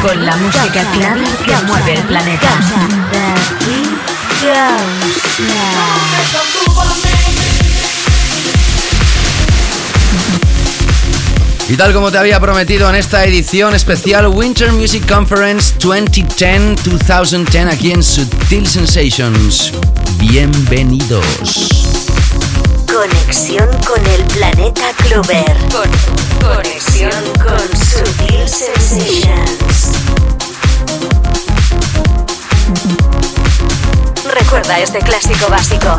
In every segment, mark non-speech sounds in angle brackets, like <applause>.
Con la música clave que mueve el planeta. Y tal como te había prometido en esta edición especial Winter Music Conference 2010-2010 aquí en Sutil Sensations. Bienvenidos. Conexión con el planeta Clover. conexión con Sutil Sensations. Recuerda este clásico básico.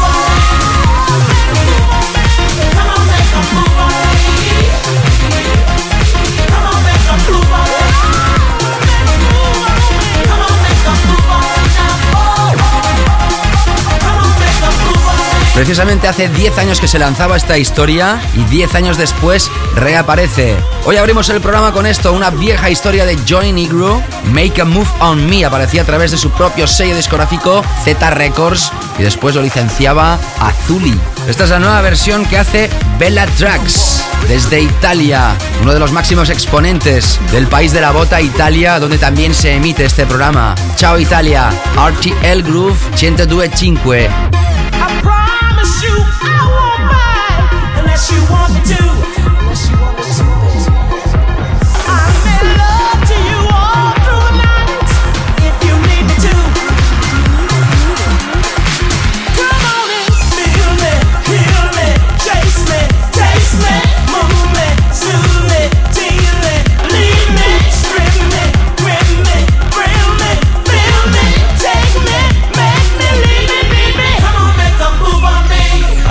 Precisamente hace 10 años que se lanzaba esta historia y 10 años después reaparece. Hoy abrimos el programa con esto, una vieja historia de Joy Negro, Make a Move on Me, aparecía a través de su propio sello discográfico Z Records y después lo licenciaba Azuli. Esta es la nueva versión que hace Bella Trax desde Italia, uno de los máximos exponentes del país de la bota, Italia, donde también se emite este programa. Ciao Italia, RTL Groove 102.5.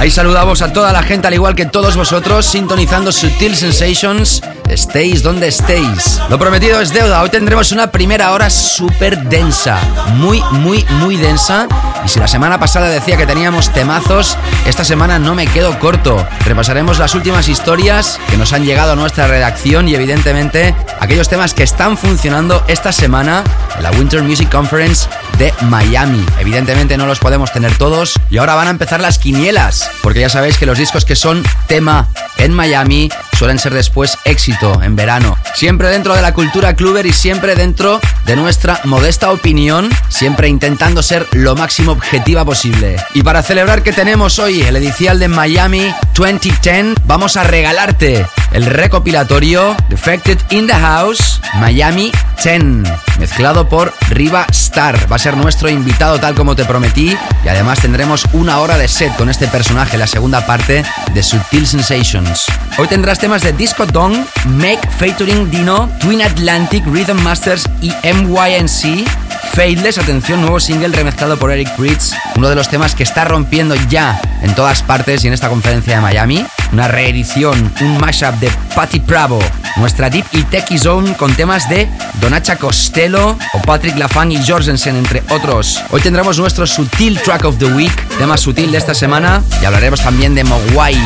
Ahí saludamos a toda la gente, al igual que todos vosotros, sintonizando Sutil Sensations. Estéis donde estéis. Lo prometido es deuda. Hoy tendremos una primera hora súper densa. Muy, muy, muy densa. Y si la semana pasada decía que teníamos temazos, esta semana no me quedo corto. Repasaremos las últimas historias que nos han llegado a nuestra redacción y evidentemente aquellos temas que están funcionando esta semana en la Winter Music Conference de Miami. Evidentemente no los podemos tener todos y ahora van a empezar las quinielas, porque ya sabéis que los discos que son tema en Miami suelen ser después éxito en verano. Siempre dentro de la cultura cluber y siempre dentro de nuestra modesta opinión, siempre intentando ser lo máximo objetiva posible. Y para celebrar que tenemos hoy el edicial de Miami 2010, vamos a regalarte el recopilatorio Defected in the House Miami 10, mezclado por Riva Star. Va a ser nuestro invitado tal como te prometí y además tendremos una hora de set con este personaje, la segunda parte de Sutil Sensations. Hoy tendrás temas de Disco Dong, Make Featuring Dino, Twin Atlantic, Rhythm Masters y MYNC. Fadeless, atención, nuevo single remezclado por Eric Pritz, uno de los temas que está rompiendo ya en todas partes y en esta conferencia de Miami. Una reedición, un mashup de Patty Bravo, nuestra Deep y Techie Zone con temas de Donacha Costello o Patrick Lafang y Jorgensen, entre otros. Hoy tendremos nuestro Sutil Track of the Week, tema sutil de esta semana, y hablaremos también de Mogwai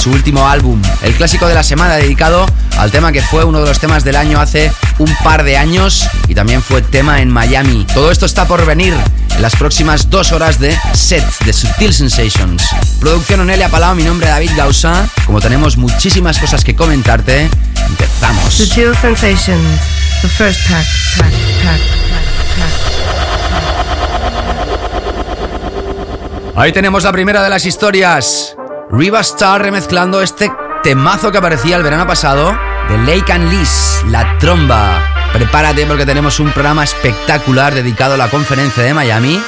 su último álbum. El clásico de la semana dedicado al tema que fue uno de los temas del año hace un par de años y también fue tema en Miami. Todo esto está por venir en las próximas dos horas de set de Subtil Sensations. Producción Onelia Palau, mi nombre es David Gausa. Como tenemos muchísimas cosas que comentarte, empezamos. Subtil Sensations, the first pack, pack, pack, Ahí tenemos la primera de las historias. Riva Star remezclando este temazo que aparecía el verano pasado de Lake and Liz, La Tromba. Prepárate porque tenemos un programa espectacular dedicado a la conferencia de Miami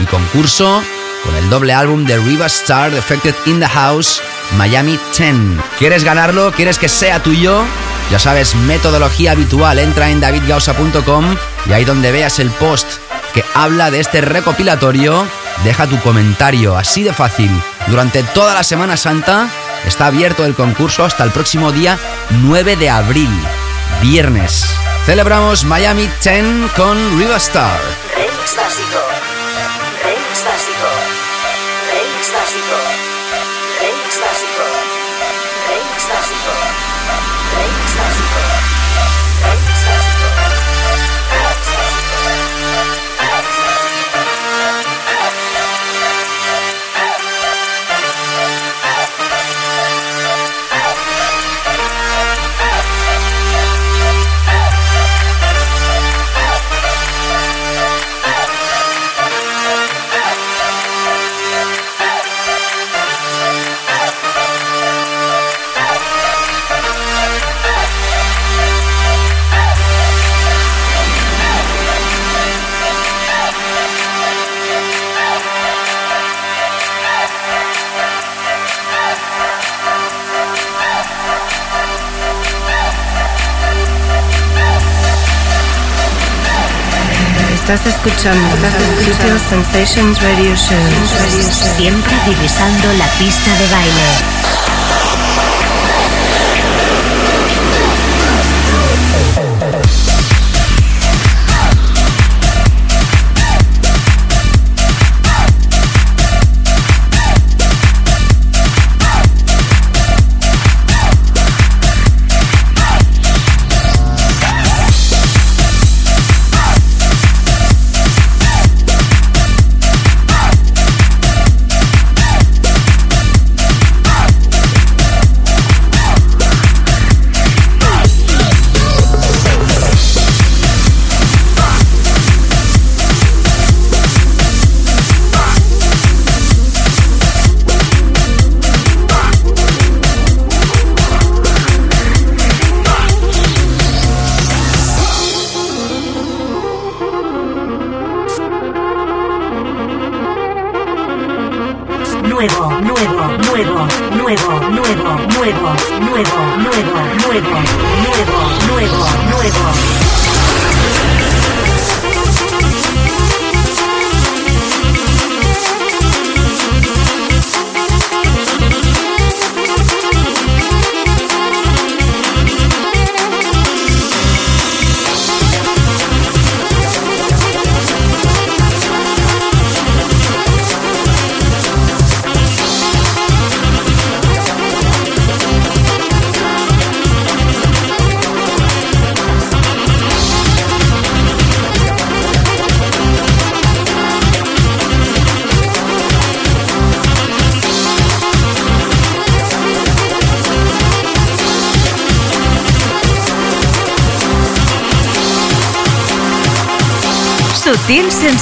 y concurso con el doble álbum de Riva Star Defected in the House Miami 10. ¿Quieres ganarlo? ¿Quieres que sea tuyo? Ya sabes, metodología habitual. Entra en davidgausa.com y ahí donde veas el post que habla de este recopilatorio, deja tu comentario. Así de fácil. Durante toda la Semana Santa está abierto el concurso hasta el próximo día 9 de abril, viernes. Celebramos Miami 10 con Riva Star. Estás escuchando Sensations Radio Show. Siempre divisando la pista de baile.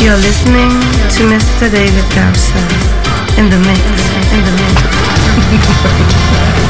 You're listening to Mr. David Gausa in the mix, in the mix. <laughs>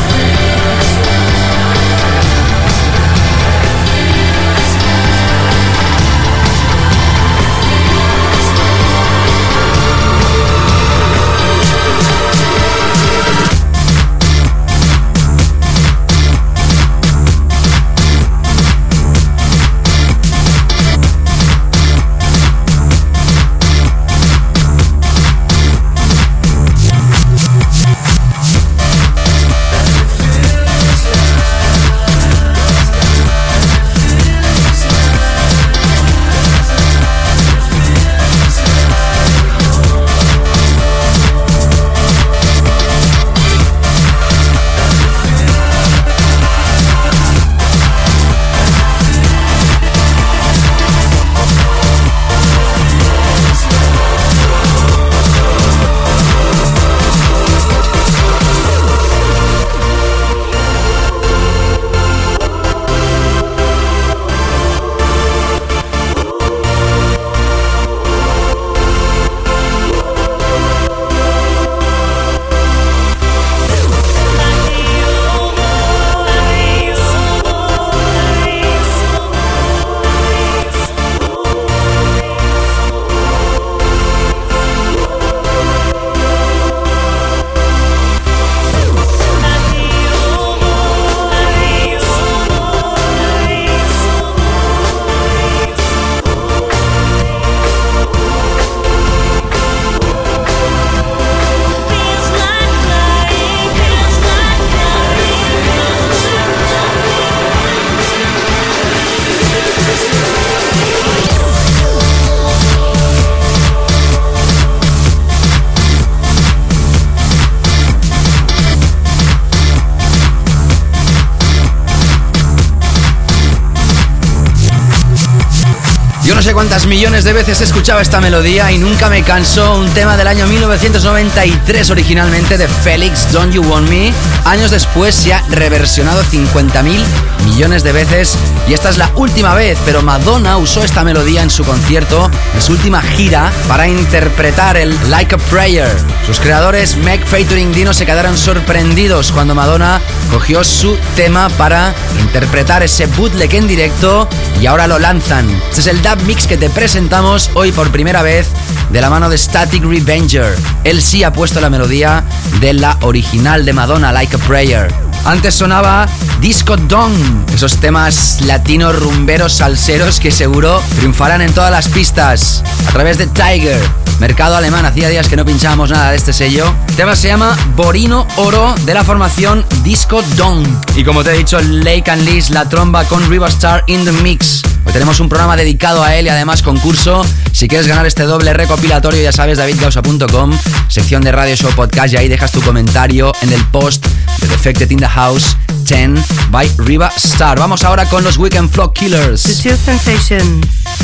cuántas millones de veces he escuchado esta melodía y nunca me canso. Un tema del año 1993 originalmente de Felix, Don't You Want Me. Años después se ha reversionado 50.000 millones de veces y esta es la última vez, pero Madonna usó esta melodía en su concierto, en su última gira, para interpretar el Like a Prayer. Sus creadores, Meg featuring Dino, se quedaron sorprendidos cuando Madonna cogió su tema para interpretar ese bootleg en directo y ahora lo lanzan. Este es el dub mix que te presentamos hoy por primera vez de la mano de Static Revenger. Él sí ha puesto la melodía de la original de Madonna, Like a Prayer. Antes sonaba Disco Dong, esos temas latinos rumberos salseros que seguro triunfarán en todas las pistas a través de Tiger. Mercado alemán, hacía días que no pinchábamos nada de este sello. El tema se llama Borino Oro de la formación Disco Dong. Y como te he dicho, Lake and Liz, la tromba con Riva Star in the Mix. Hoy tenemos un programa dedicado a él y además concurso. Si quieres ganar este doble recopilatorio, ya sabes, davidgausa.com, sección de Radio Show Podcast, y ahí dejas tu comentario en el post de Defected in the House 10 by Riva Star. Vamos ahora con los Weekend Floor Killers. The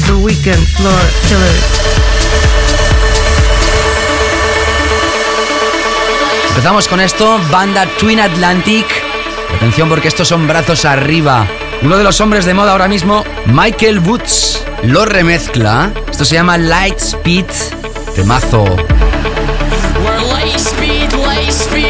The Weekend Floor Killers. Empezamos con esto, banda Twin Atlantic. Atención porque estos son brazos arriba. Uno de los hombres de moda ahora mismo, Michael Woods, lo remezcla. Esto se llama Light Speed Temazo. We're light speed, light speed.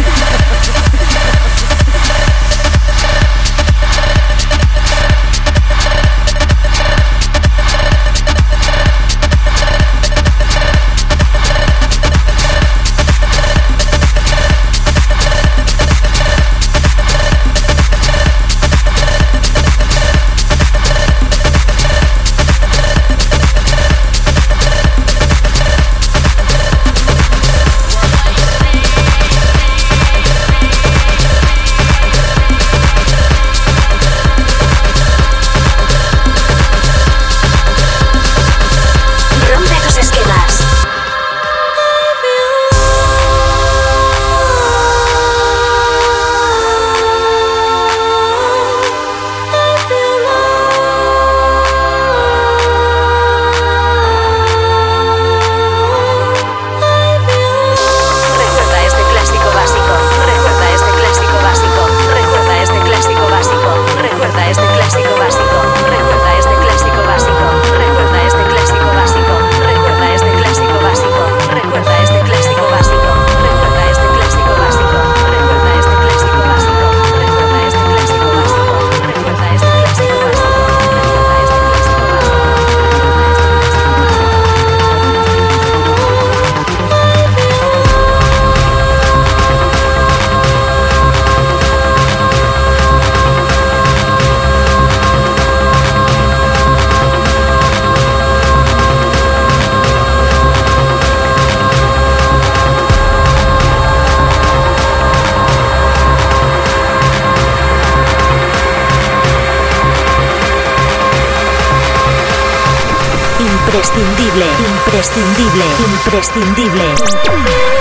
imprescindible, imprescindible.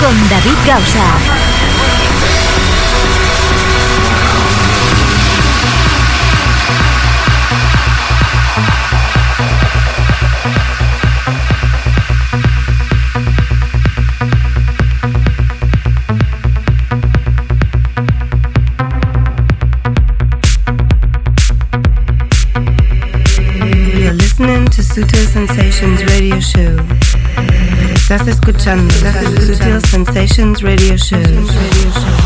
Con David Gausa. Estás escuchando Sutil Sensations Radio Show. Radio Show.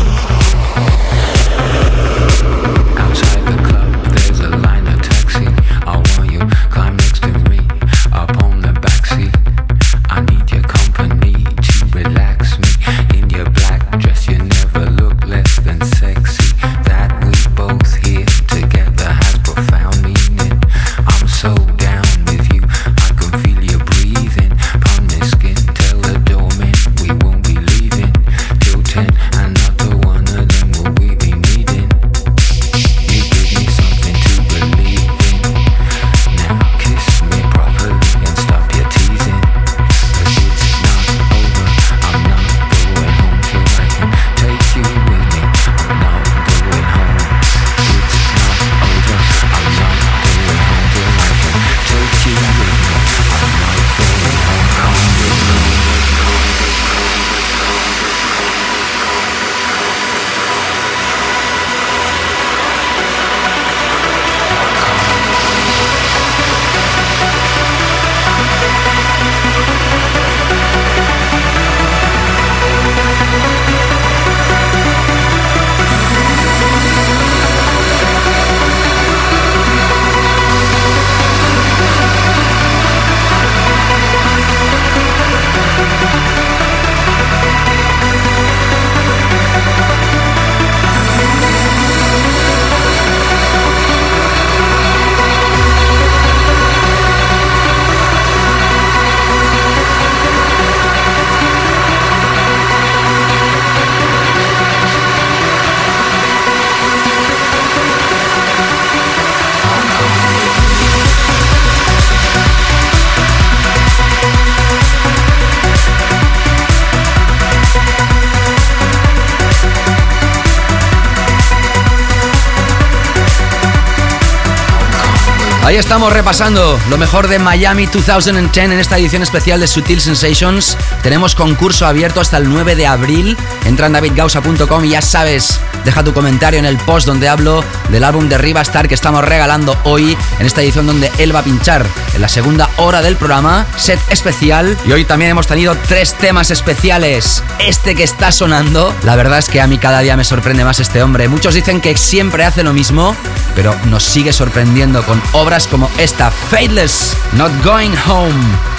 Estamos repasando lo mejor de Miami 2010 en esta edición especial de Sutil Sensations. Tenemos concurso abierto hasta el 9 de abril. Entra en davidgausa.com y ya sabes, deja tu comentario en el post donde hablo del álbum de Riva Star que estamos regalando hoy en esta edición donde él va a pinchar en la segunda hora del programa, set especial. Y hoy también hemos tenido tres temas especiales. Este que está sonando, la verdad es que a mí cada día me sorprende más este hombre. Muchos dicen que siempre hace lo mismo, pero nos sigue sorprendiendo con obras como esta, Faithless, Not Going Home,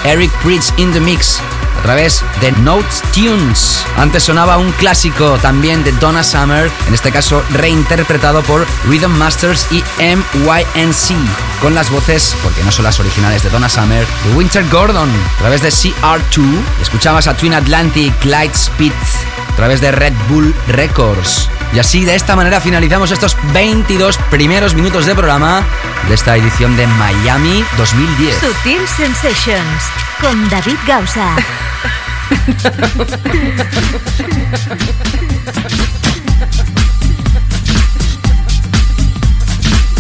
Eric Pritz in the Mix, a través de Notes Tunes. Antes sonaba un clásico también de Donna Summer, en este caso reinterpretado por Rhythm Masters y MYNC, con las voces, porque no son las originales de Donna Summer, de Winter Gordon, a través de CR2. Escuchabas a Twin Atlantic, Lightspeed, a través de Red Bull Records. Y así, de esta manera, finalizamos estos 22 primeros minutos de programa de esta edición de Miami 2010. Sutil Sensations con David Gausa. <laughs>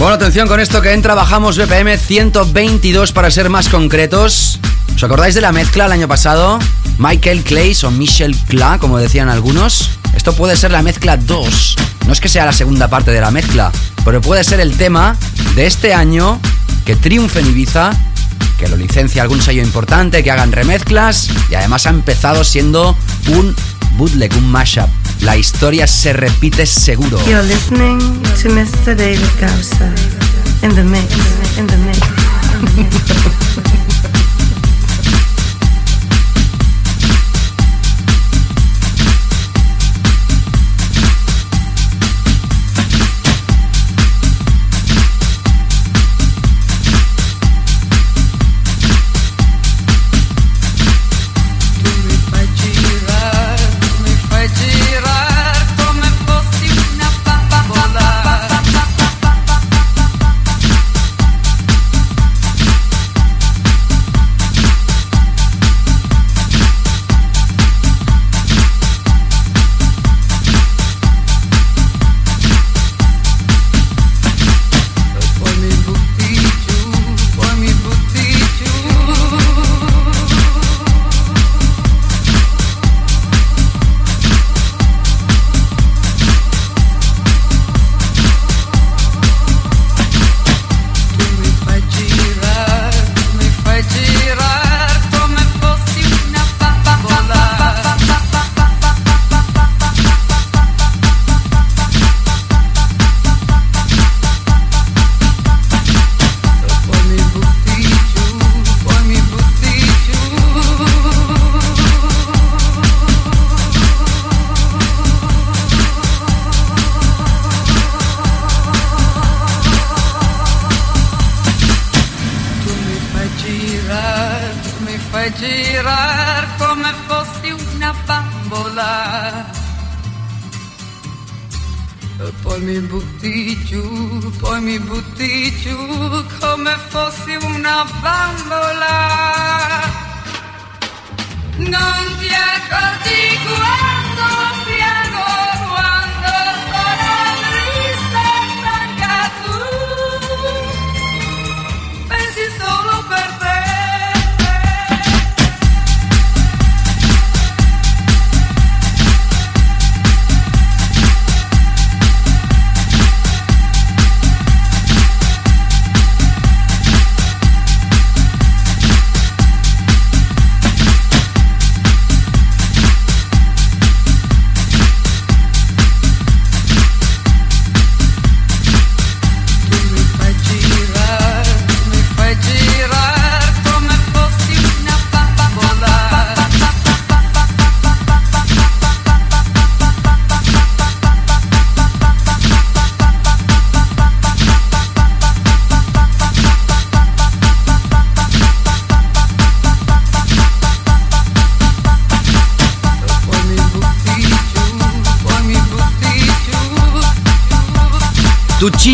Bueno, atención con esto que entra, bajamos BPM 122 para ser más concretos. ¿Os acordáis de la mezcla el año pasado? Michael Clays o Michelle Cla, como decían algunos. Esto puede ser la mezcla 2. No es que sea la segunda parte de la mezcla, pero puede ser el tema de este año que triunfe en Ibiza, que lo licencia algún sello importante, que hagan remezclas y además ha empezado siendo un bootleg, un mashup. La historia se repite seguro.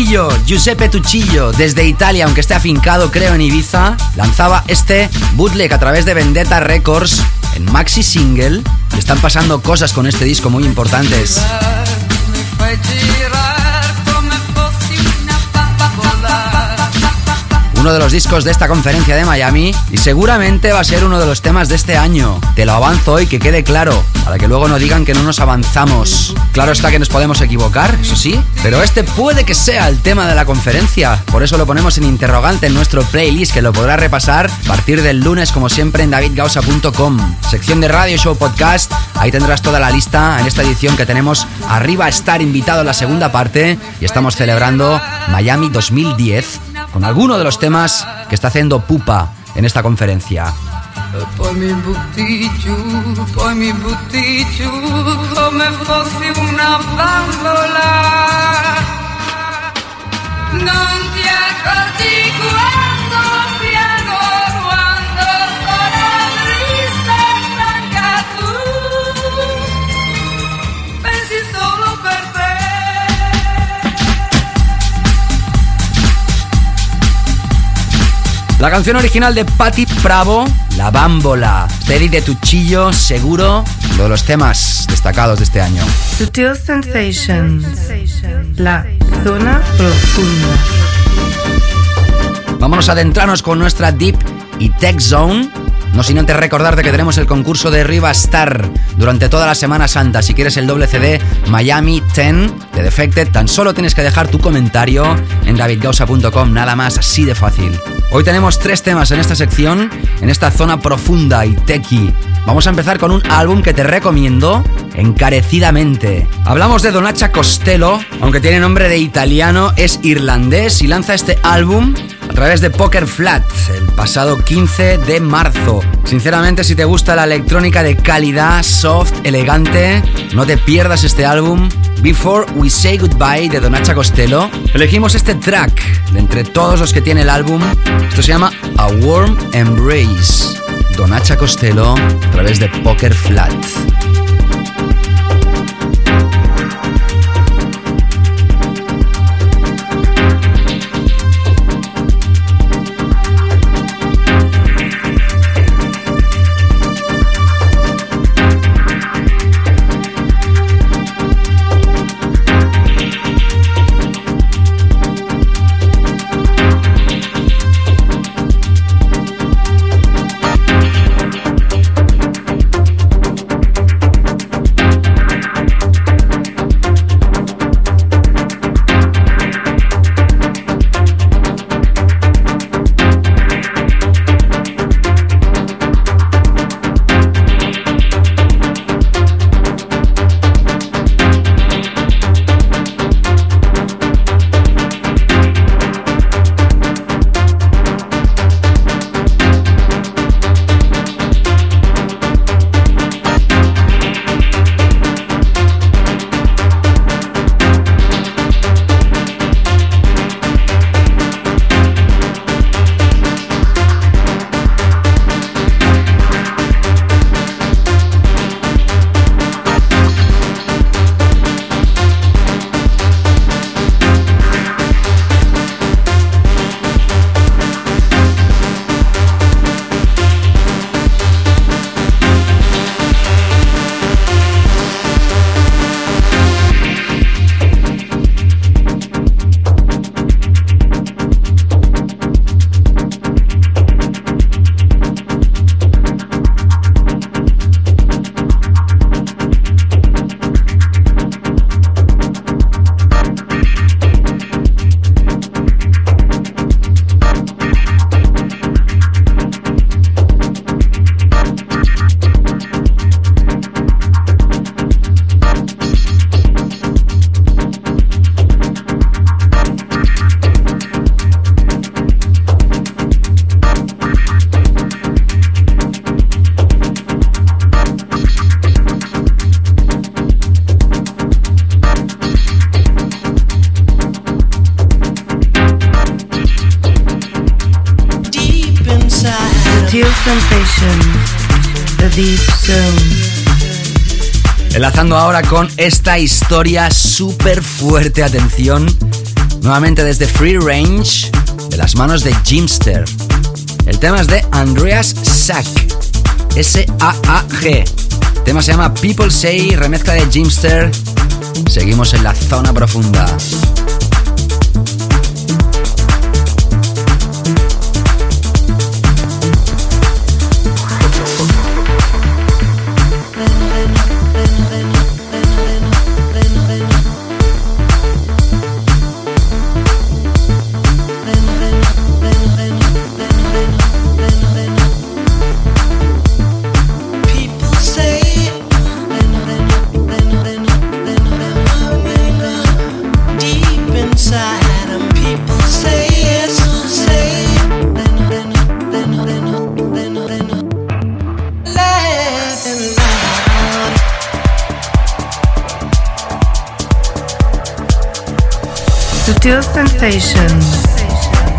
Giuseppe Tuchillo, desde Italia, aunque esté afincado creo en Ibiza, lanzaba este bootleg a través de Vendetta Records en maxi single. Y están pasando cosas con este disco muy importantes. De los discos de esta conferencia de Miami y seguramente va a ser uno de los temas de este año. Te lo avanzo hoy, que quede claro, para que luego no digan que no nos avanzamos. Claro está que nos podemos equivocar, eso sí, pero este puede que sea el tema de la conferencia. Por eso lo ponemos en interrogante en nuestro playlist, que lo podrás repasar a partir del lunes, como siempre, en davidgausa.com. Sección de Radio Show Podcast, ahí tendrás toda la lista en esta edición que tenemos arriba estar invitado en la segunda parte y estamos celebrando Miami 2010 con alguno de los temas que está haciendo Pupa en esta conferencia. La canción original de Patti Bravo, La Bámbola. Steady de Tuchillo, seguro, uno de los temas destacados de este año. Sutil Sensations. La zona profunda. Vámonos a adentrarnos con nuestra Deep y Tech Zone no sin antes recordarte que tenemos el concurso de Riva Star durante toda la Semana Santa. Si quieres el doble CD Miami 10 de Defected, tan solo tienes que dejar tu comentario en davidgausa.com, nada más, así de fácil. Hoy tenemos tres temas en esta sección, en esta zona profunda y techy. Vamos a empezar con un álbum que te recomiendo encarecidamente. Hablamos de Donacha Costello, aunque tiene nombre de italiano, es irlandés y lanza este álbum a través de Poker Flat el pasado 15 de marzo. Sinceramente, si te gusta la electrónica de calidad, soft, elegante, no te pierdas este álbum. Before We Say Goodbye de Donacha Costello. Elegimos este track de entre todos los que tiene el álbum. Esto se llama A Warm Embrace. Donacha Costello a través de Poker Flat. Ahora con esta historia súper fuerte, atención, nuevamente desde Free Range, de las manos de Jimster. El tema es de Andreas Sack, S-A-A-G. El tema se llama People Say, remezcla de Jimster. Seguimos en la zona profunda.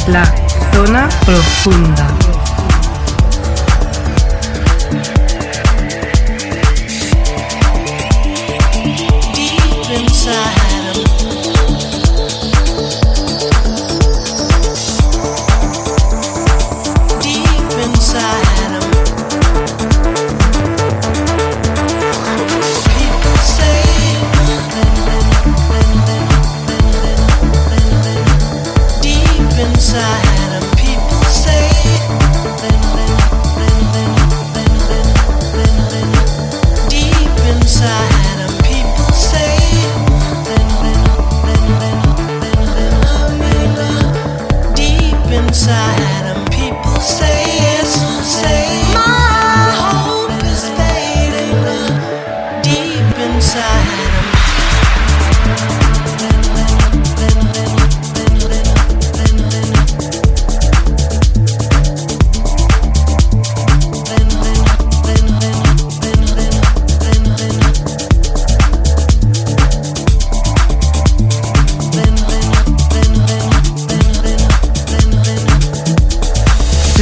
La zona profunda.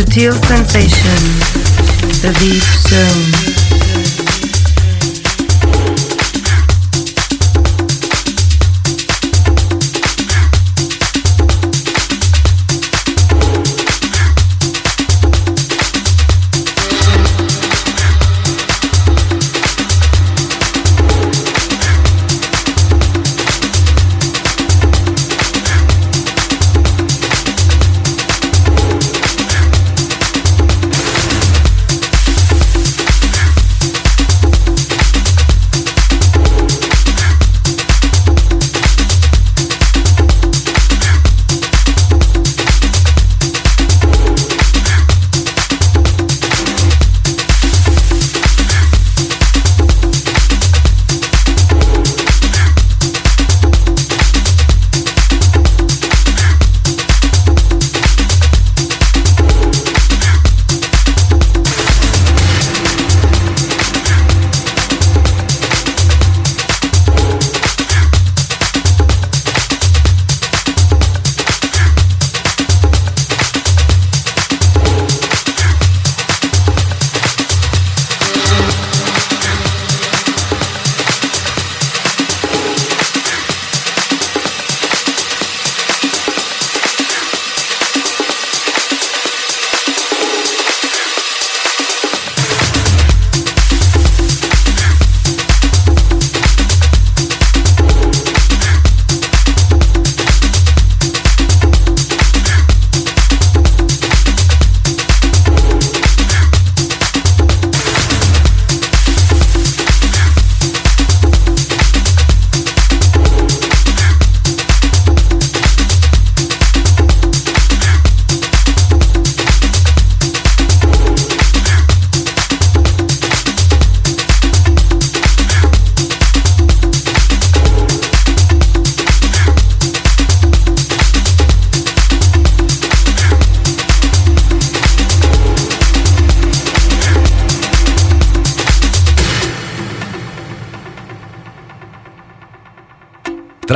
Sutil sensation, the deep zone.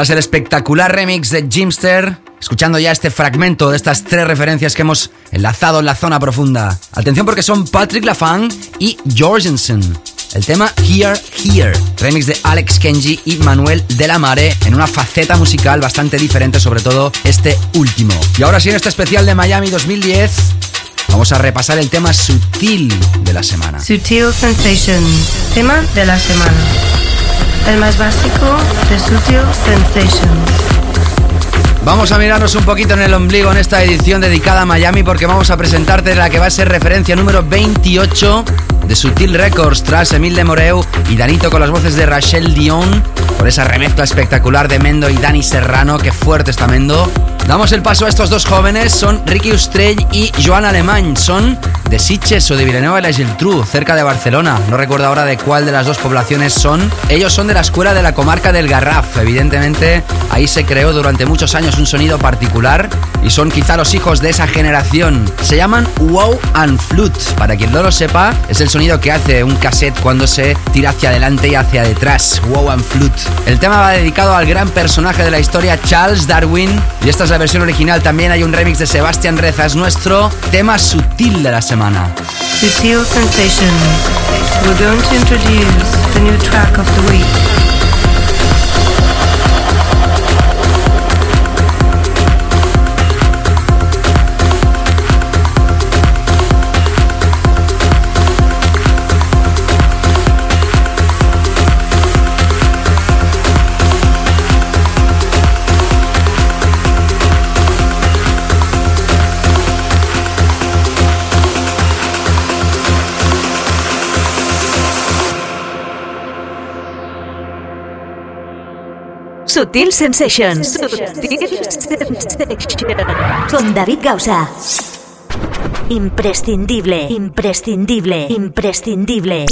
Tras el espectacular remix de Jimster, escuchando ya este fragmento de estas tres referencias que hemos enlazado en la zona profunda. Atención porque son Patrick Lafang y Jorgensen. El tema Here, Here, remix de Alex Kenji y Manuel de la Mare en una faceta musical bastante diferente, sobre todo este último. Y ahora sí, en este especial de Miami 2010, vamos a repasar el tema sutil de la semana. Sutil Sensations, tema de la semana el más básico de Sutil Sensations. Vamos a mirarnos un poquito en el ombligo en esta edición dedicada a Miami porque vamos a presentarte la que va a ser referencia número 28 de Sutil Records tras Emil de Moreu y Danito con las voces de Rachel Dion por esa remezcla espectacular de Mendo y Dani Serrano, que fuerte está Mendo. Damos el paso a estos dos jóvenes, son Ricky Ustrell y Joan Alemán, son de Sitges o de Villanueva de la Geltrú, cerca de Barcelona. No recuerdo ahora de cuál de las dos poblaciones son. Ellos son de la escuela de la comarca del Garraf. Evidentemente, ahí se creó durante muchos años un sonido particular y son quizá los hijos de esa generación. Se llaman Wow and Flute. Para quien no lo sepa, es el sonido que hace un cassette cuando se tira hacia adelante y hacia detrás. Wow and Flute. El tema va dedicado al gran personaje de la historia Charles Darwin y esta es la versión original. También hay un remix de Sebastián Reza, es nuestro tema sutil de la semana. Sutil Sensations. We're going to introduce the new track of the week. Sutil Sensations. Con David Gausa. imprescindible, imprescindible, imprescindible.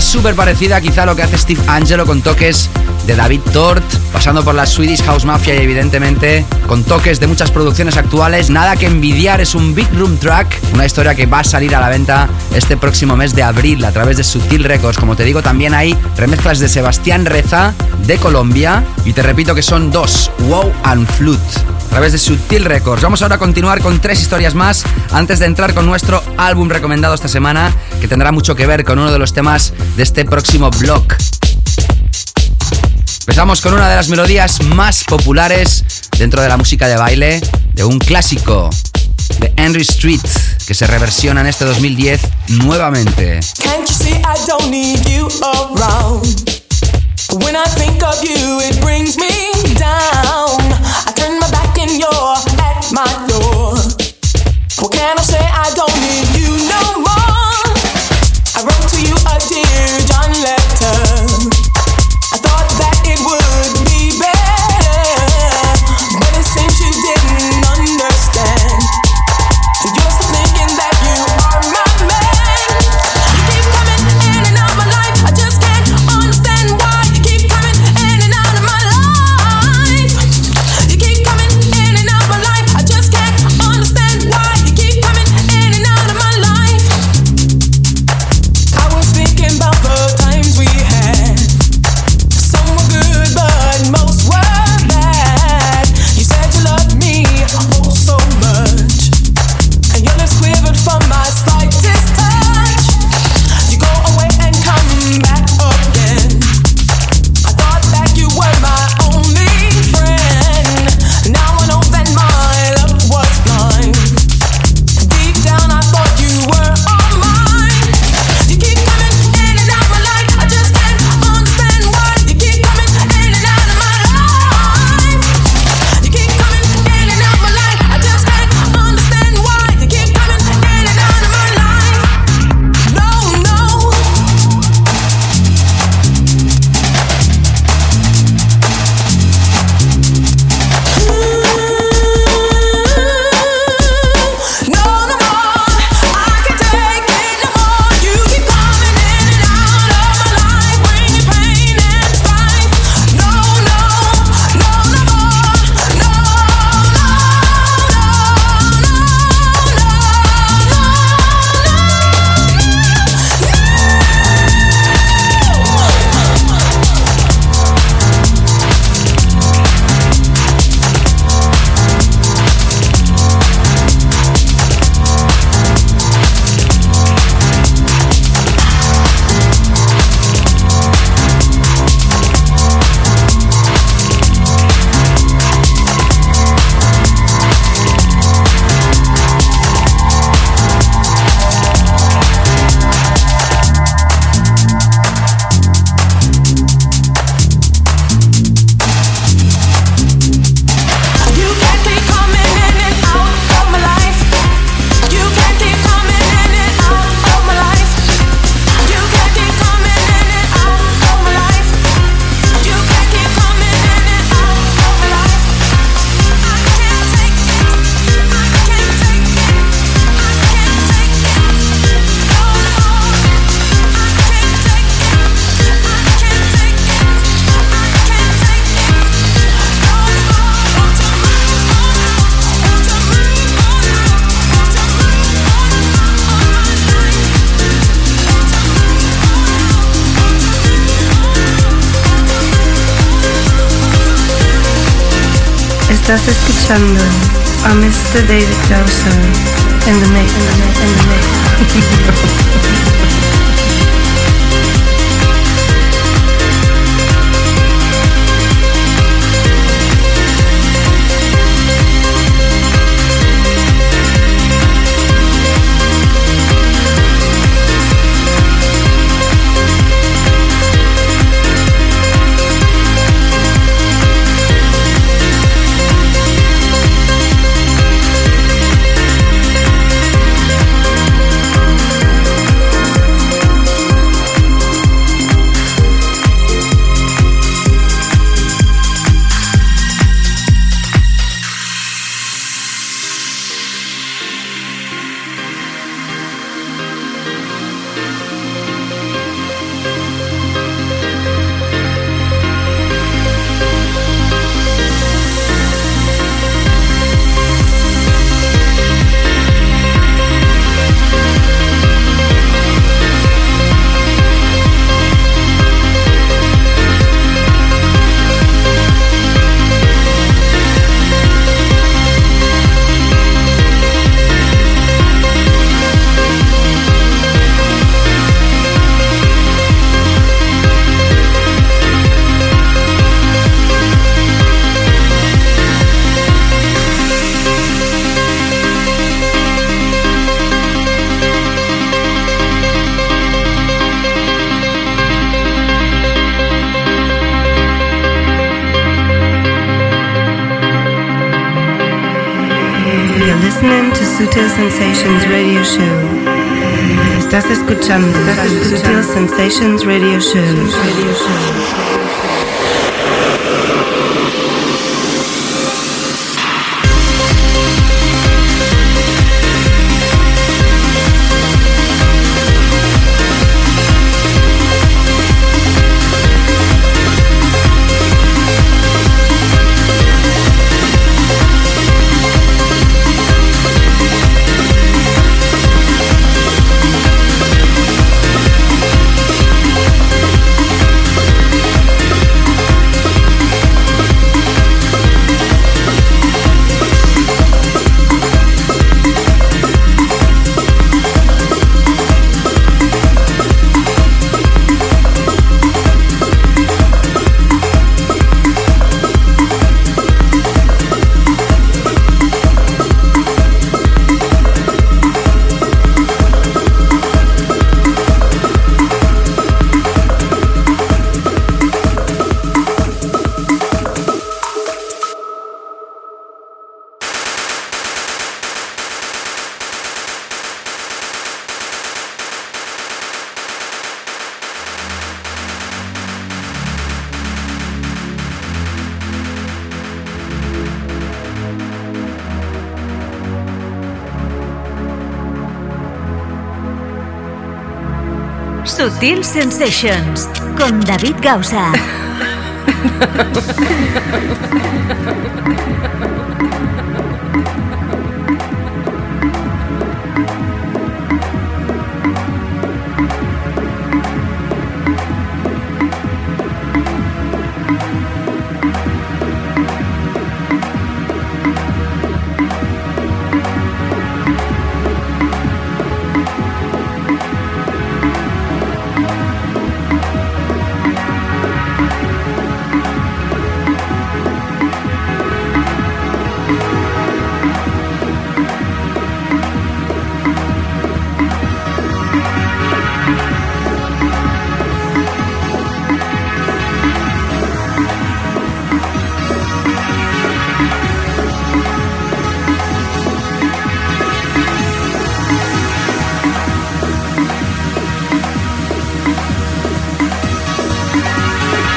Súper parecida quizá a lo que hace Steve Angelo con toques de David Tort, pasando por la Swedish House Mafia y evidentemente con toques de muchas producciones actuales. Nada que envidiar, es un Big Room Track, una historia que va a salir a la venta este próximo mes de abril a través de Sutil Records. Como te digo, también hay remezclas de Sebastián Reza de Colombia y te repito que son dos, Wow and Flute través de Sutil Records. Vamos ahora a continuar con tres historias más antes de entrar con nuestro álbum recomendado esta semana, que tendrá mucho que ver con uno de los temas de este próximo blog. Empezamos con una de las melodías más populares dentro de la música de baile, de un clásico de Henry Street, que se reversiona en este 2010 nuevamente. When I think of you, it brings me down. I turn my back and you're at my door. What can I say? I don't need you no more. I wrote to you a dear Estás escuchando Mr. David Gausa en the mix, in the mix, in the mix. <laughs> Sensations Radio Show. Radio Show. Sutil Sensations con David Gausa. <laughs>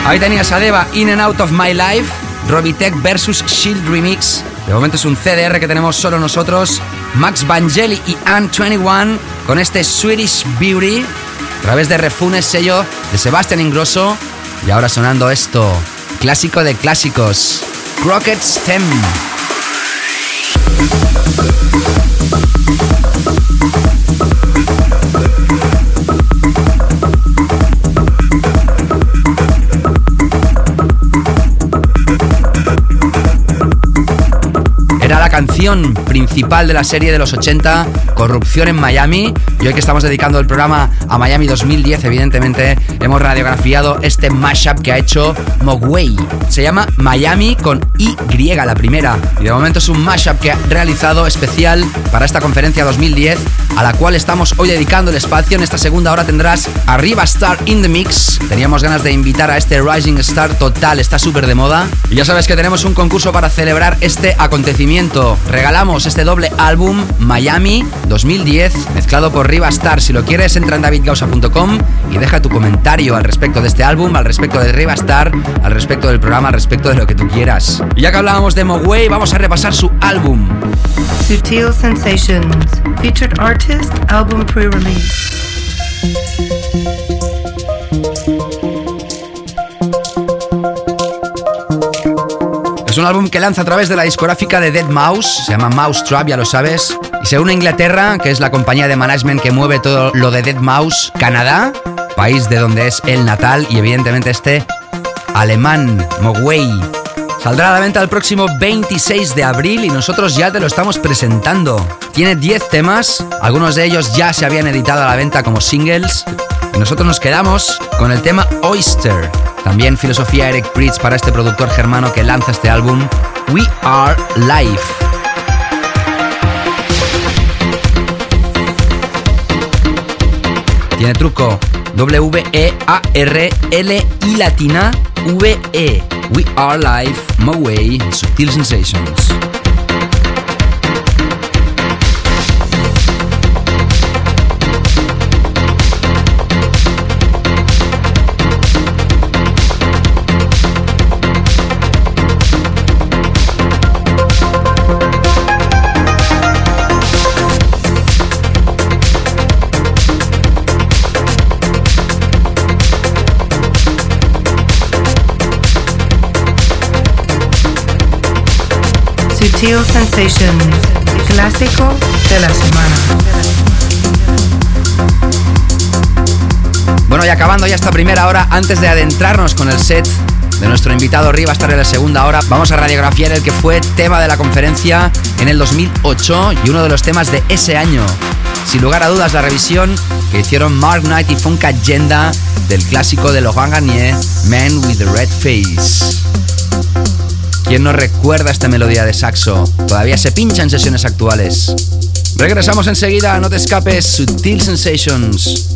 Ahí tenías a Deva In and Out of My Life, Robitech versus Shield Remix. De momento es un CDR que tenemos solo nosotros. Max Vangeli y Anne21 con este Swedish Beauty a través de Refunes, sello de Sebastian Ingrosso. Y ahora sonando esto, clásico de clásicos, Crockett Stem. Canción principal de la serie de los 80, Corrupción en Miami. Y hoy que estamos dedicando el programa a Miami 2010, evidentemente hemos radiografiado este mashup que ha hecho Mogwai. Se llama Miami con Y, la primera. Y de momento es un mashup que ha realizado especial para esta conferencia 2010, a la cual estamos hoy dedicando el espacio. En esta segunda hora tendrás Arriba Star in the Mix. Teníamos ganas de invitar a este Rising Star total, está súper de moda. Y ya sabes que tenemos un concurso para celebrar este acontecimiento. Regalamos este doble álbum Miami 2010, mezclado por Riva Star. Si lo quieres, entra en davidgausa.com deja tu comentario al respecto de este álbum, al respecto de Riva Star, al respecto del programa, al respecto de lo que tú quieras. Y ya que hablábamos de Mogwai, vamos a repasar su álbum. Sutil Sensations, featured artist, album pre-release. Es un álbum que lanza a través de la discográfica de Dead Mouse, se llama Mouse Trap, ya lo sabes, y se une a Inglaterra, que es la compañía de management que mueve todo lo de Dead Mouse, Canadá, país de donde es el natal, y evidentemente este alemán, Mogwai. Saldrá a la venta el próximo 26 de abril y nosotros ya te lo estamos presentando. Tiene 10 temas, algunos de ellos ya se habían editado a la venta como singles, y nosotros nos quedamos con el tema Oyster. También filosofía Eric Pritz para este productor germano que lanza este álbum, We Are Life. Tiene truco W-E-A-R-L-I latina V-E. We Are Life, Moway, Subtil Sensations. Sutil Sensations, clásico de la semana. Bueno, y acabando ya esta primera hora, antes de adentrarnos con el set de nuestro invitado Riva, estar en la segunda hora, vamos a radiografiar el que fue tema de la conferencia en el 2008 y uno de los temas de ese año. Sin lugar a dudas, la revisión que hicieron Mark Knight y Funk Agenda del clásico de Laurent Garnier, Man with the Red Face. ¿Quién no recuerda esta melodía de saxo? Todavía se pincha en sesiones actuales. Regresamos enseguida, no te escapes, Sutil Sensations.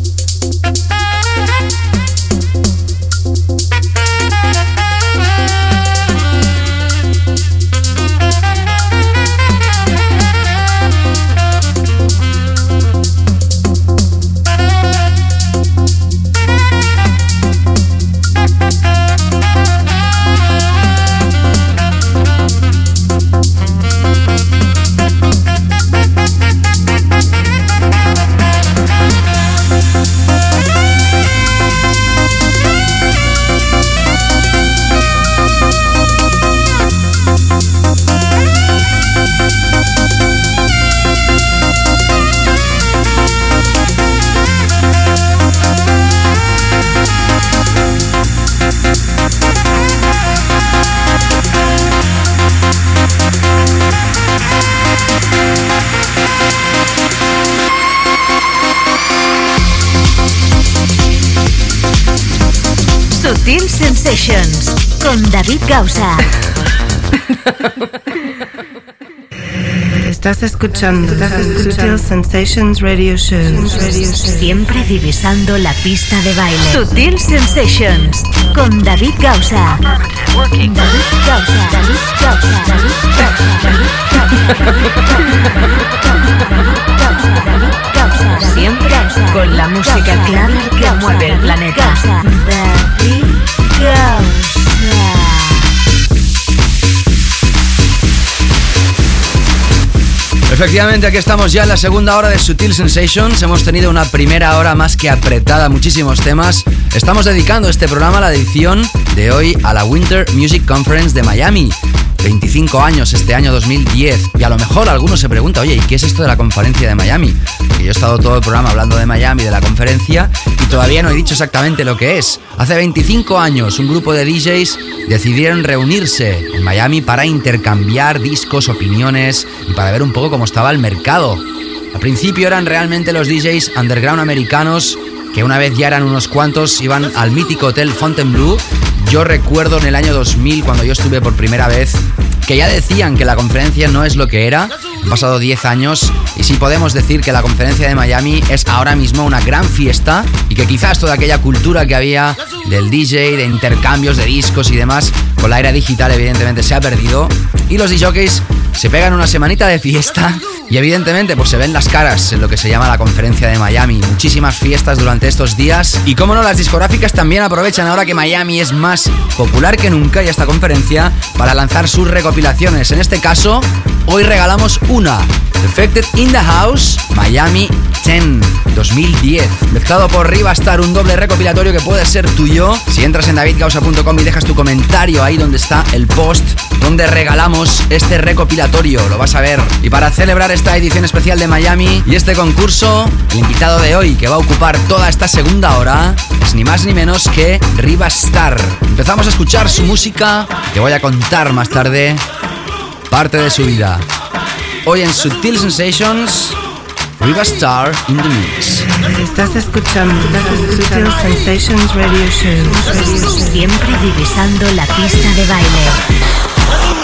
Sensations con David Gausa. Estás escuchando, Sutil Sensations Radio Show. Siempre divisando la pista de baile. Sutil Sensations con David Gausa. David Gausa. David Gausa. David Gausa. David Gausa. Siempre con la música clara que mueve el planeta. David. Efectivamente, aquí estamos ya en la segunda hora de Sutil Sensations. Hemos tenido una primera hora más que apretada, muchísimos temas. Estamos dedicando este programa, la edición de hoy, a la Winter Music Conference de Miami. 25 años este año 2010. Y a lo mejor alguno se pregunta, oye, ¿y qué es esto de la conferencia de Miami? Porque yo he estado todo el programa hablando de Miami, de la conferencia, y todavía no he dicho exactamente lo que es. Hace 25 años un grupo de DJs decidieron reunirse en Miami para intercambiar discos, opiniones y para ver un poco cómo estaba el mercado. Al principio eran realmente los DJs underground americanos que una vez ya eran unos cuantos, iban al mítico hotel Fontainebleau. Yo recuerdo en el año 2000, cuando yo estuve por primera vez, que ya decían que la conferencia no es lo que era. Han pasado 10 años y sí podemos decir que la conferencia de Miami es ahora mismo una gran fiesta y que quizás toda aquella cultura que había del DJ, de intercambios de discos y demás, con la era digital evidentemente se ha perdido y los DJs se pegan una semanita de fiesta y evidentemente pues se ven las caras en lo que se llama la conferencia de Miami. Muchísimas fiestas durante estos días y como no las discográficas también aprovechan ahora que Miami es más popular que nunca y esta conferencia para lanzar sus recopilaciones. En este caso, hoy regalamos una. Defected in the House Miami 10 2010. Mezclado por Rivastar, un doble recopilatorio que puede ser tuyo. Si entras en davidgausa.com y dejas tu comentario ahí donde está el post donde regalamos este recopilatorio, lo vas a ver. Y para celebrar esta edición especial de Miami y este concurso, el invitado de hoy que va a ocupar toda esta segunda hora es ni más ni menos que Rivastar. Empezamos a escuchar su música, te voy a contar más tarde parte de su vida. Hoy en Subtil Sensations, Rivastar in the Mix. Estás escuchando Sutil Sensations Radio Show. Siempre divisando la pista de baile.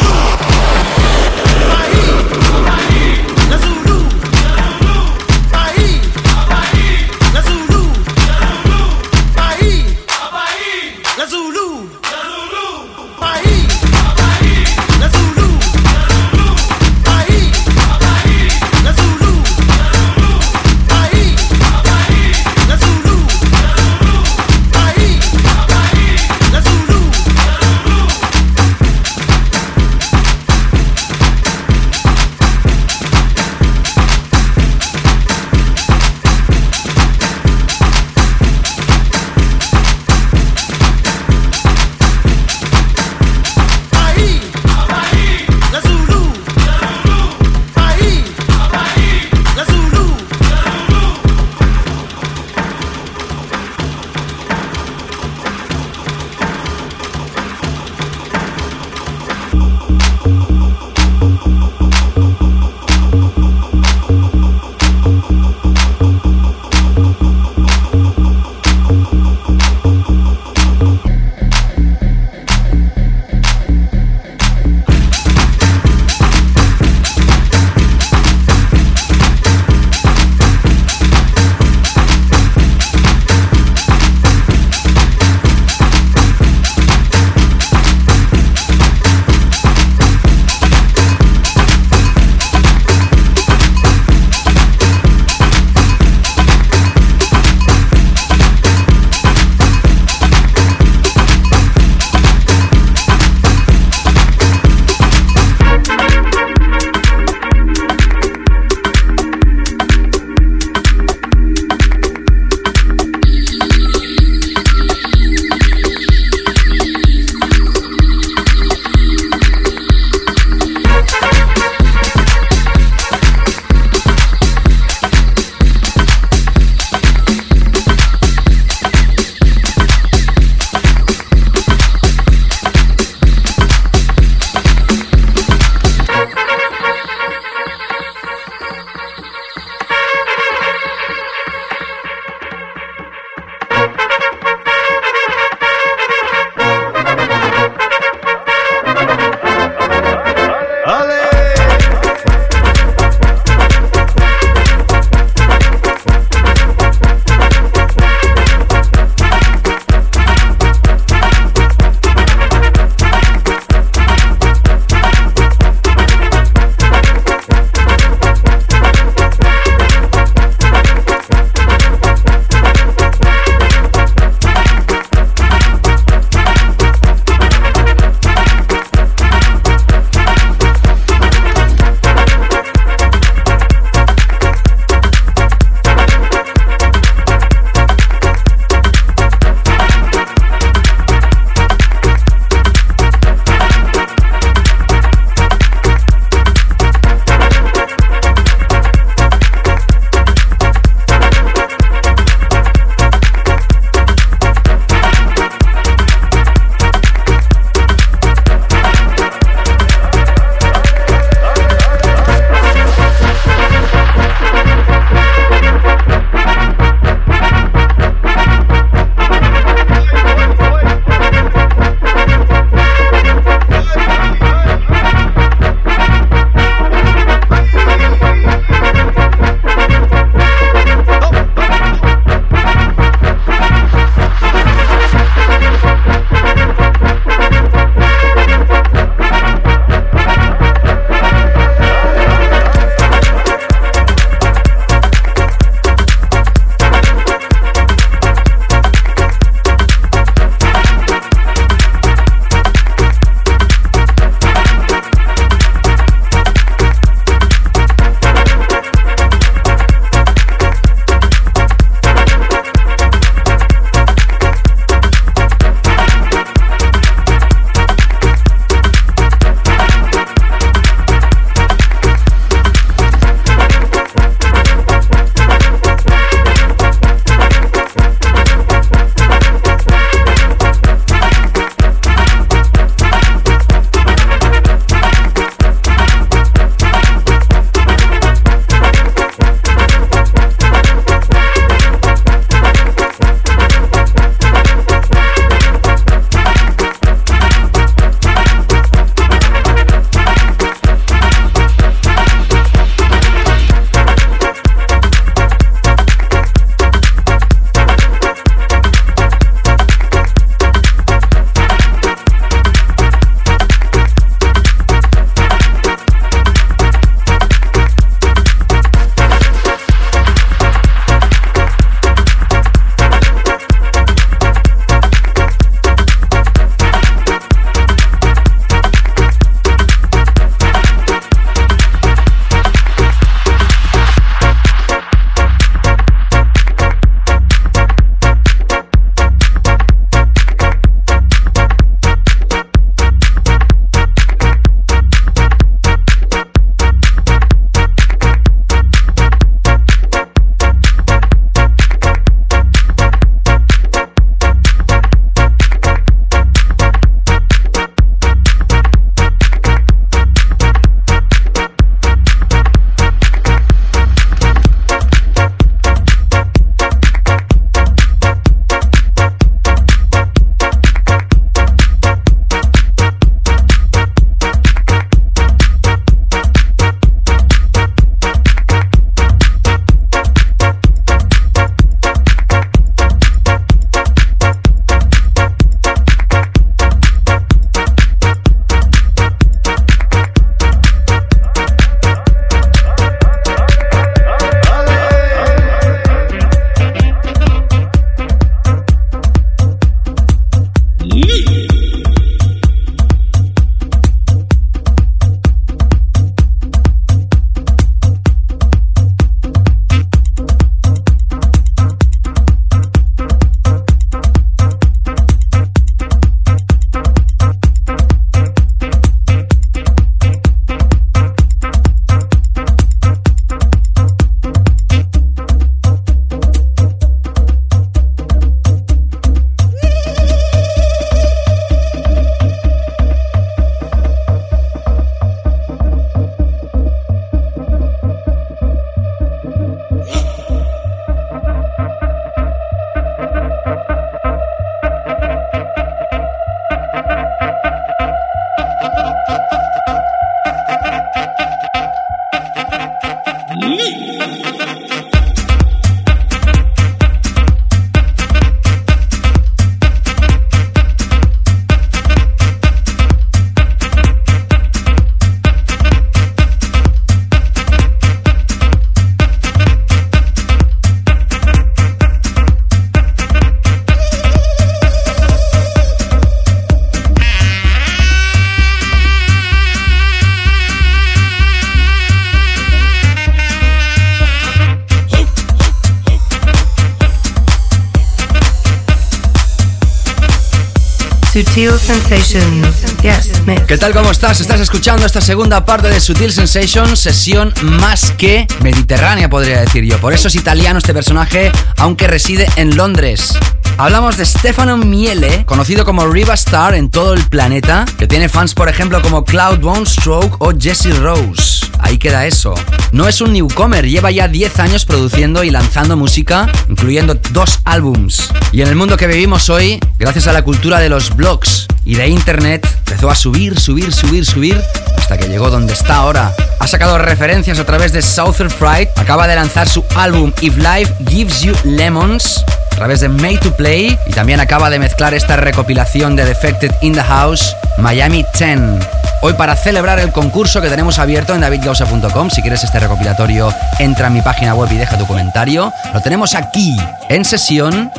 Sutil Sensations. Yes. ¿Qué tal? ¿Cómo estás? Estás escuchando esta segunda parte de Sutil Sensations, sesión más que mediterránea, podría decir yo. Por eso es italiano este personaje, aunque reside en Londres. Hablamos de Stefano Miele, conocido como Riva Star en todo el planeta, que tiene fans, por ejemplo, como Cloud One Stroke o Jesse Rose. Ahí queda eso. No es un newcomer, lleva ya 10 años produciendo y lanzando música, incluyendo dos álbums. Y en el mundo que vivimos hoy, gracias a la cultura de los blogs y de internet, empezó a subir, subir, subir, subir, hasta que llegó donde está ahora. Ha sacado referencias a través de Southern Fright, acaba de lanzar su álbum If Life Gives You Lemons, a través de Made to Play y también acaba de mezclar esta recopilación de Defected in the House Miami 10. Hoy para celebrar el concurso que tenemos abierto en davidgausa.com, si quieres este recopilatorio entra a mi página web y deja tu comentario. Lo tenemos aquí en sesión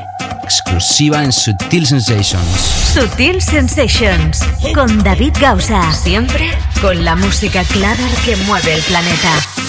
exclusiva en Sutil Sensations. Sutil Sensations con David Gausa. Siempre con la música clara que mueve el planeta.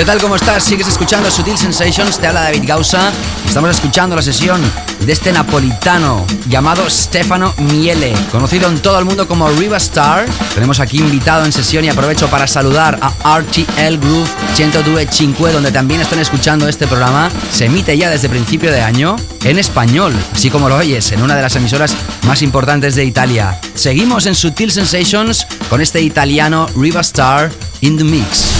¿Qué tal? ¿Cómo estás? Sigues escuchando Sutil Sensations, te habla David Gausa. Estamos escuchando la sesión de este napolitano llamado Stefano Miele, conocido en todo el mundo como Riva Star. Tenemos aquí invitado en sesión y aprovecho para saludar a RTL Groove 102.5, donde también están escuchando este programa. Se emite ya desde principio de año en español, así como lo oyes, en una de las emisoras más importantes de Italia. Seguimos en Sutil Sensations con este italiano Riva Star in the Mix.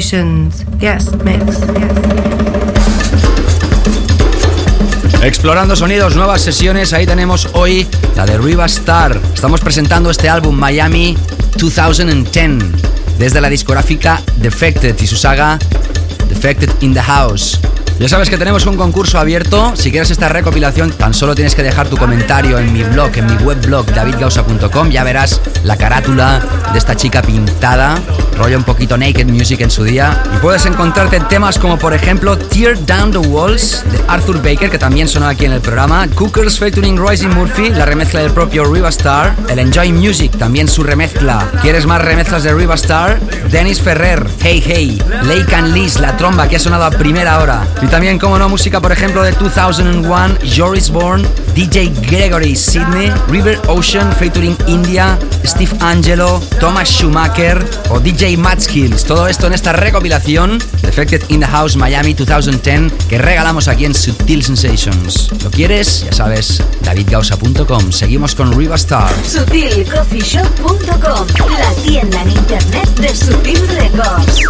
Sensations. Mix. Explorando sonidos, nuevas sesiones, ahí tenemos hoy la de Riva Star. Estamos presentando este álbum Miami 2010 desde la discográfica Defected y su saga Defected in the House. Ya sabes que tenemos un concurso abierto. Si quieres esta recopilación, tan solo tienes que dejar tu comentario en mi blog, en mi webblog davidgausa.com. Ya verás la carátula de esta chica pintada rollo un poquito Naked Music en su día. Y puedes encontrarte temas como por ejemplo Tear Down the Walls de Arthur Baker, que también sonó aquí en el programa, Cookers featuring Royce Murphy, la remezcla del propio Riva Star, el Enjoy Music, también su remezcla. ¿Quieres más remezclas de Riva Star? Dennis Ferrer, Hey Hey, Lake and Liz, la tromba que ha sonado a primera hora. Y también, como no, música por ejemplo de 2001, Joris Bourne, DJ Gregory Sydney, River Ocean featuring India, Steve Angelo, Thomas Schumacher o DJ Matt. Todo esto en esta recopilación Defected in the House Miami 2010 que regalamos aquí en Sutil Sensations. ¿Lo quieres? Ya sabes, davidgausa.com. Seguimos con Riva Star. SutilCoffeeShop.com, la tienda en internet de Sutil Records.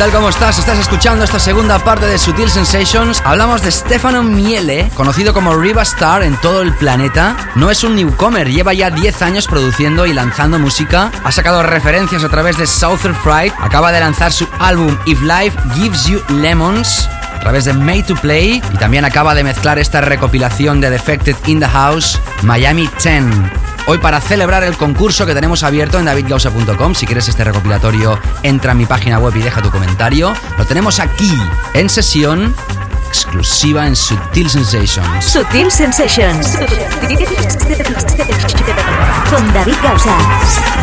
Tal? ¿Cómo estás? Estás escuchando esta segunda parte de Sutil Sensations. Hablamos de Stefano Miele, conocido como Riva Star en todo el planeta. No es un newcomer, lleva ya 10 años produciendo y lanzando música. Ha sacado referencias a través de Southern Fright. Acaba de lanzar su álbum If Life Gives You Lemons a través de Made to Play y también acaba de mezclar esta recopilación de Defected in the House Miami 10. Hoy para celebrar el concurso que tenemos abierto en davidgausa.com, si quieres este recopilatorio, entra a mi página web y deja tu comentario. Lo tenemos aquí, en sesión exclusiva en Sutil Sensations. Sutil Sensations. Con David Gausa.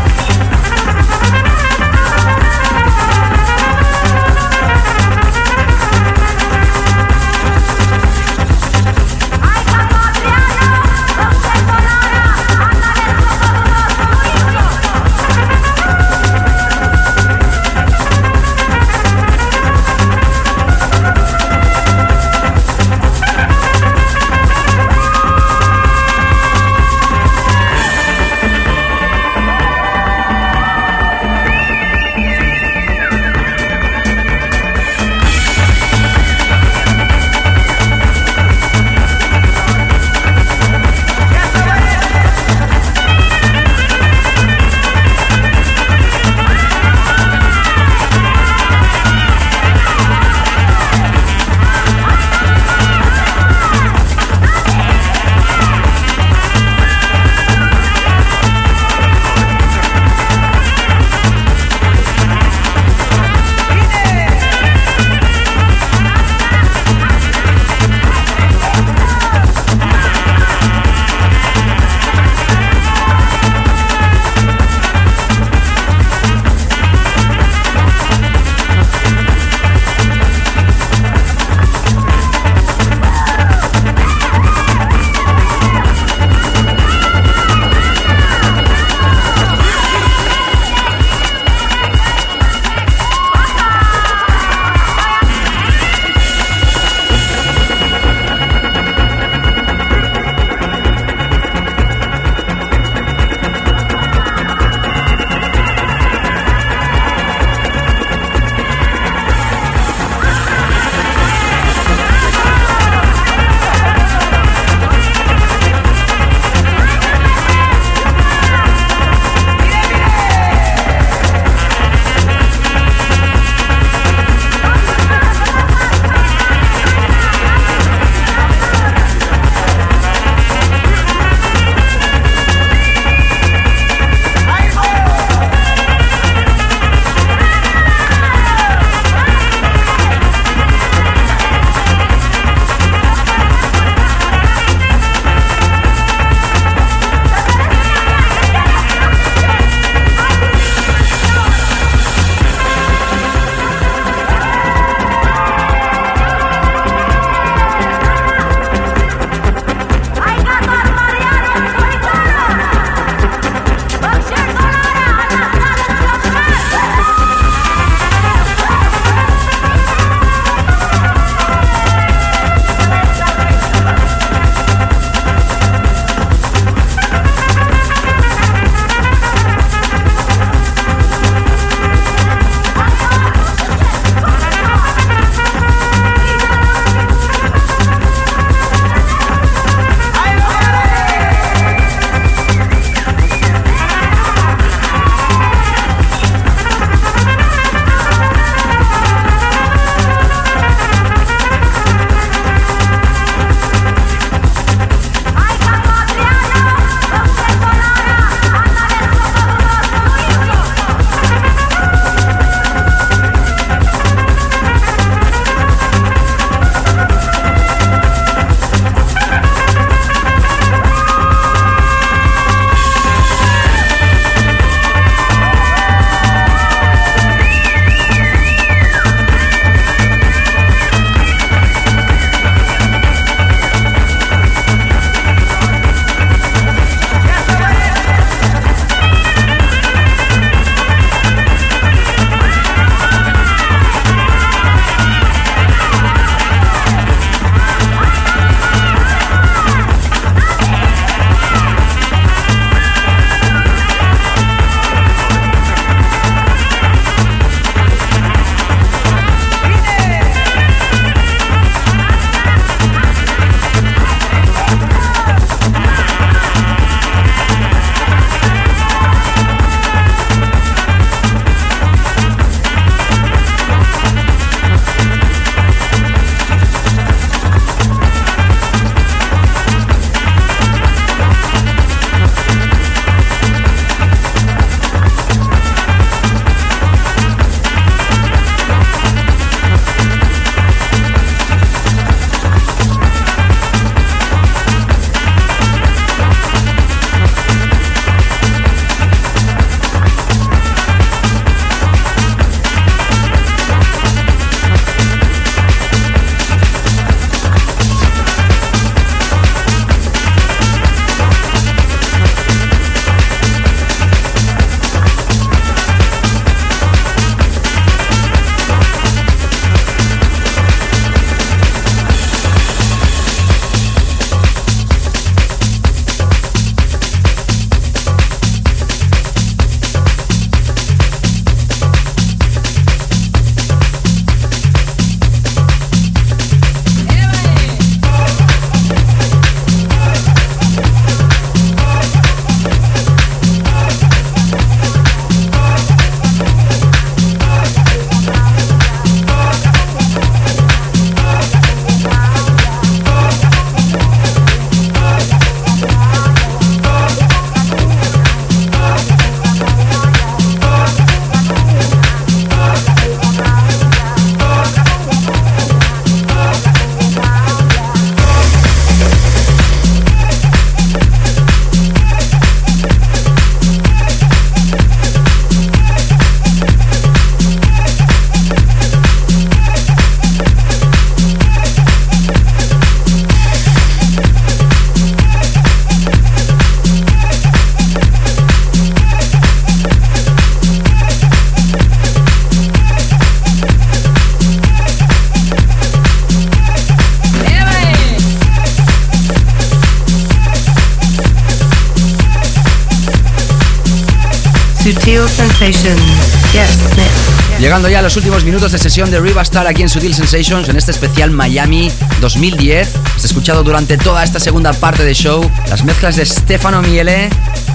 Los últimos minutos de sesión de Riva Star aquí en Sutil Sensations en este especial Miami 2010. Has escuchado durante toda esta segunda parte de show las mezclas de Stefano Miele,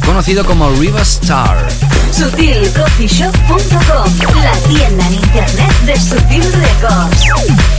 conocido como Riva Star. SutilCoffeeShop.com, la tienda en internet de Sutil Records.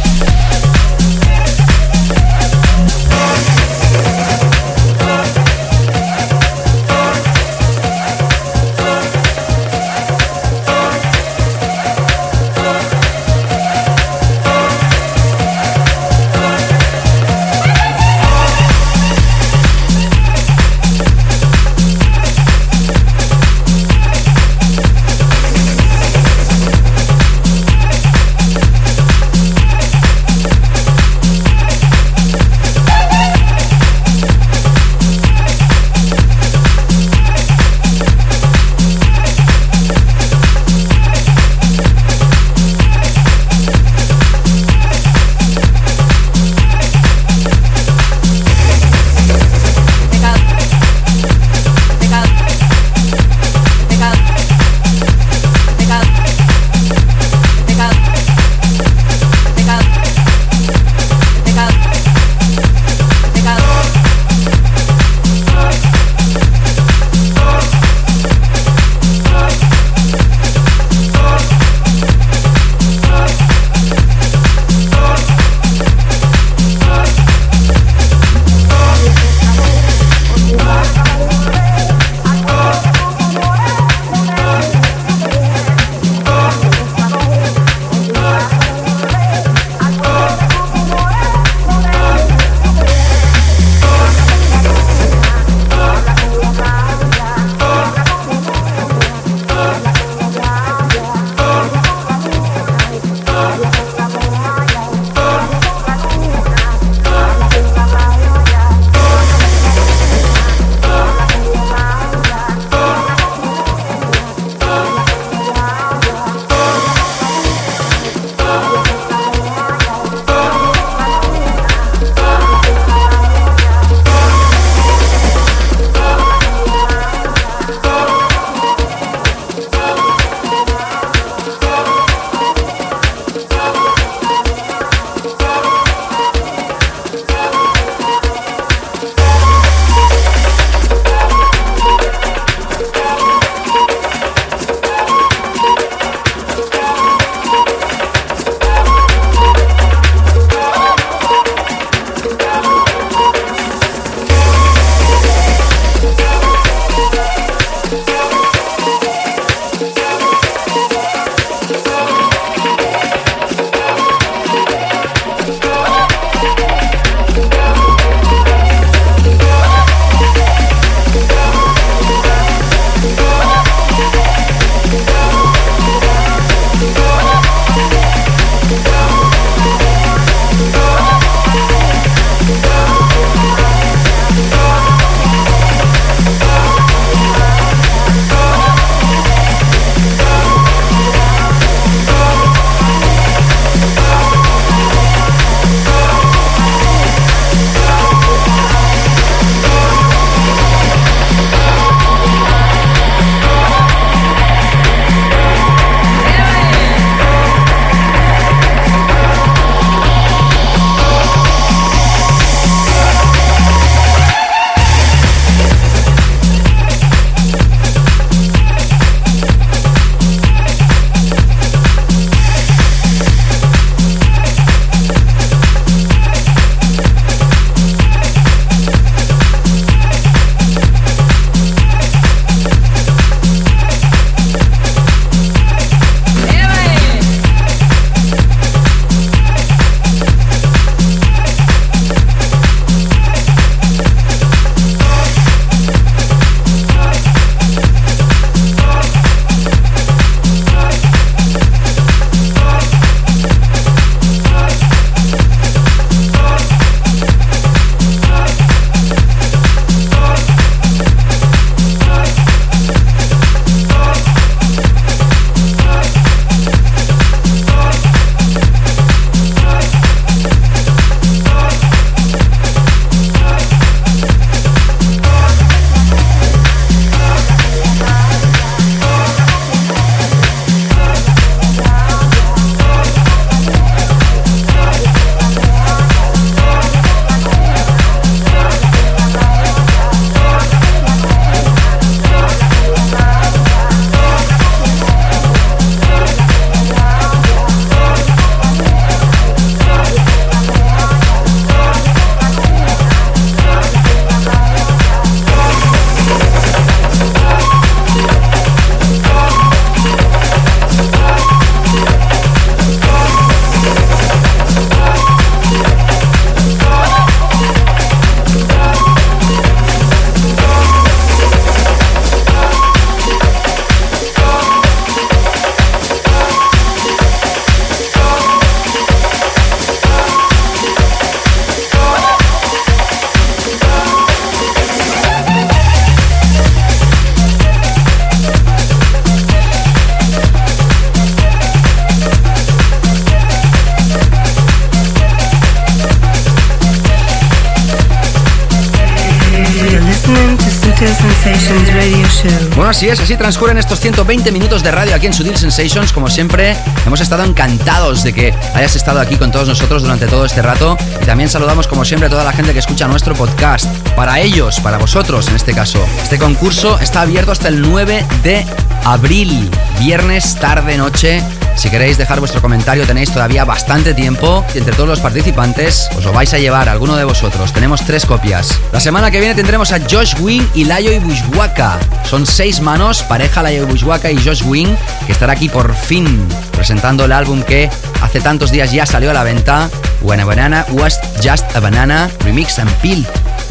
Así es, así transcurren estos 120 minutos de radio aquí en Sutil Sensations. Como siempre, hemos estado encantados de que hayas estado aquí con todos nosotros durante todo este rato. Y también saludamos, como siempre, a toda la gente que escucha nuestro podcast. Para ellos, para vosotros en este caso, este concurso está abierto hasta el 9 de abril, viernes, tarde, noche. Si queréis dejar vuestro comentario tenéis todavía bastante tiempo y entre todos los participantes os lo vais a llevar alguno de vosotros. Tenemos tres copias. La semana que viene tendremos a Josh Wing y Layo y Bushwaka. Son seis manos, pareja Layo y Bushwaka y Josh Wing, que estará aquí por fin presentando el álbum que hace tantos días ya salió a la venta. When a Banana Was Just a Banana, Remix and Peel.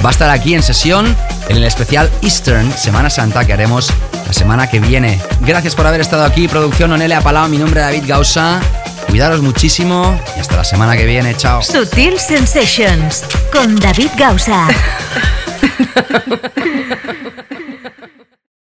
Va a estar aquí en sesión en el especial Eastern Semana Santa que haremos la semana que viene. Gracias por haber estado aquí, producción Onelia Palau, mi nombre es David Gausa. Cuidaros muchísimo y hasta la semana que viene, chao. Sutil Sensations con David Gausa. <laughs>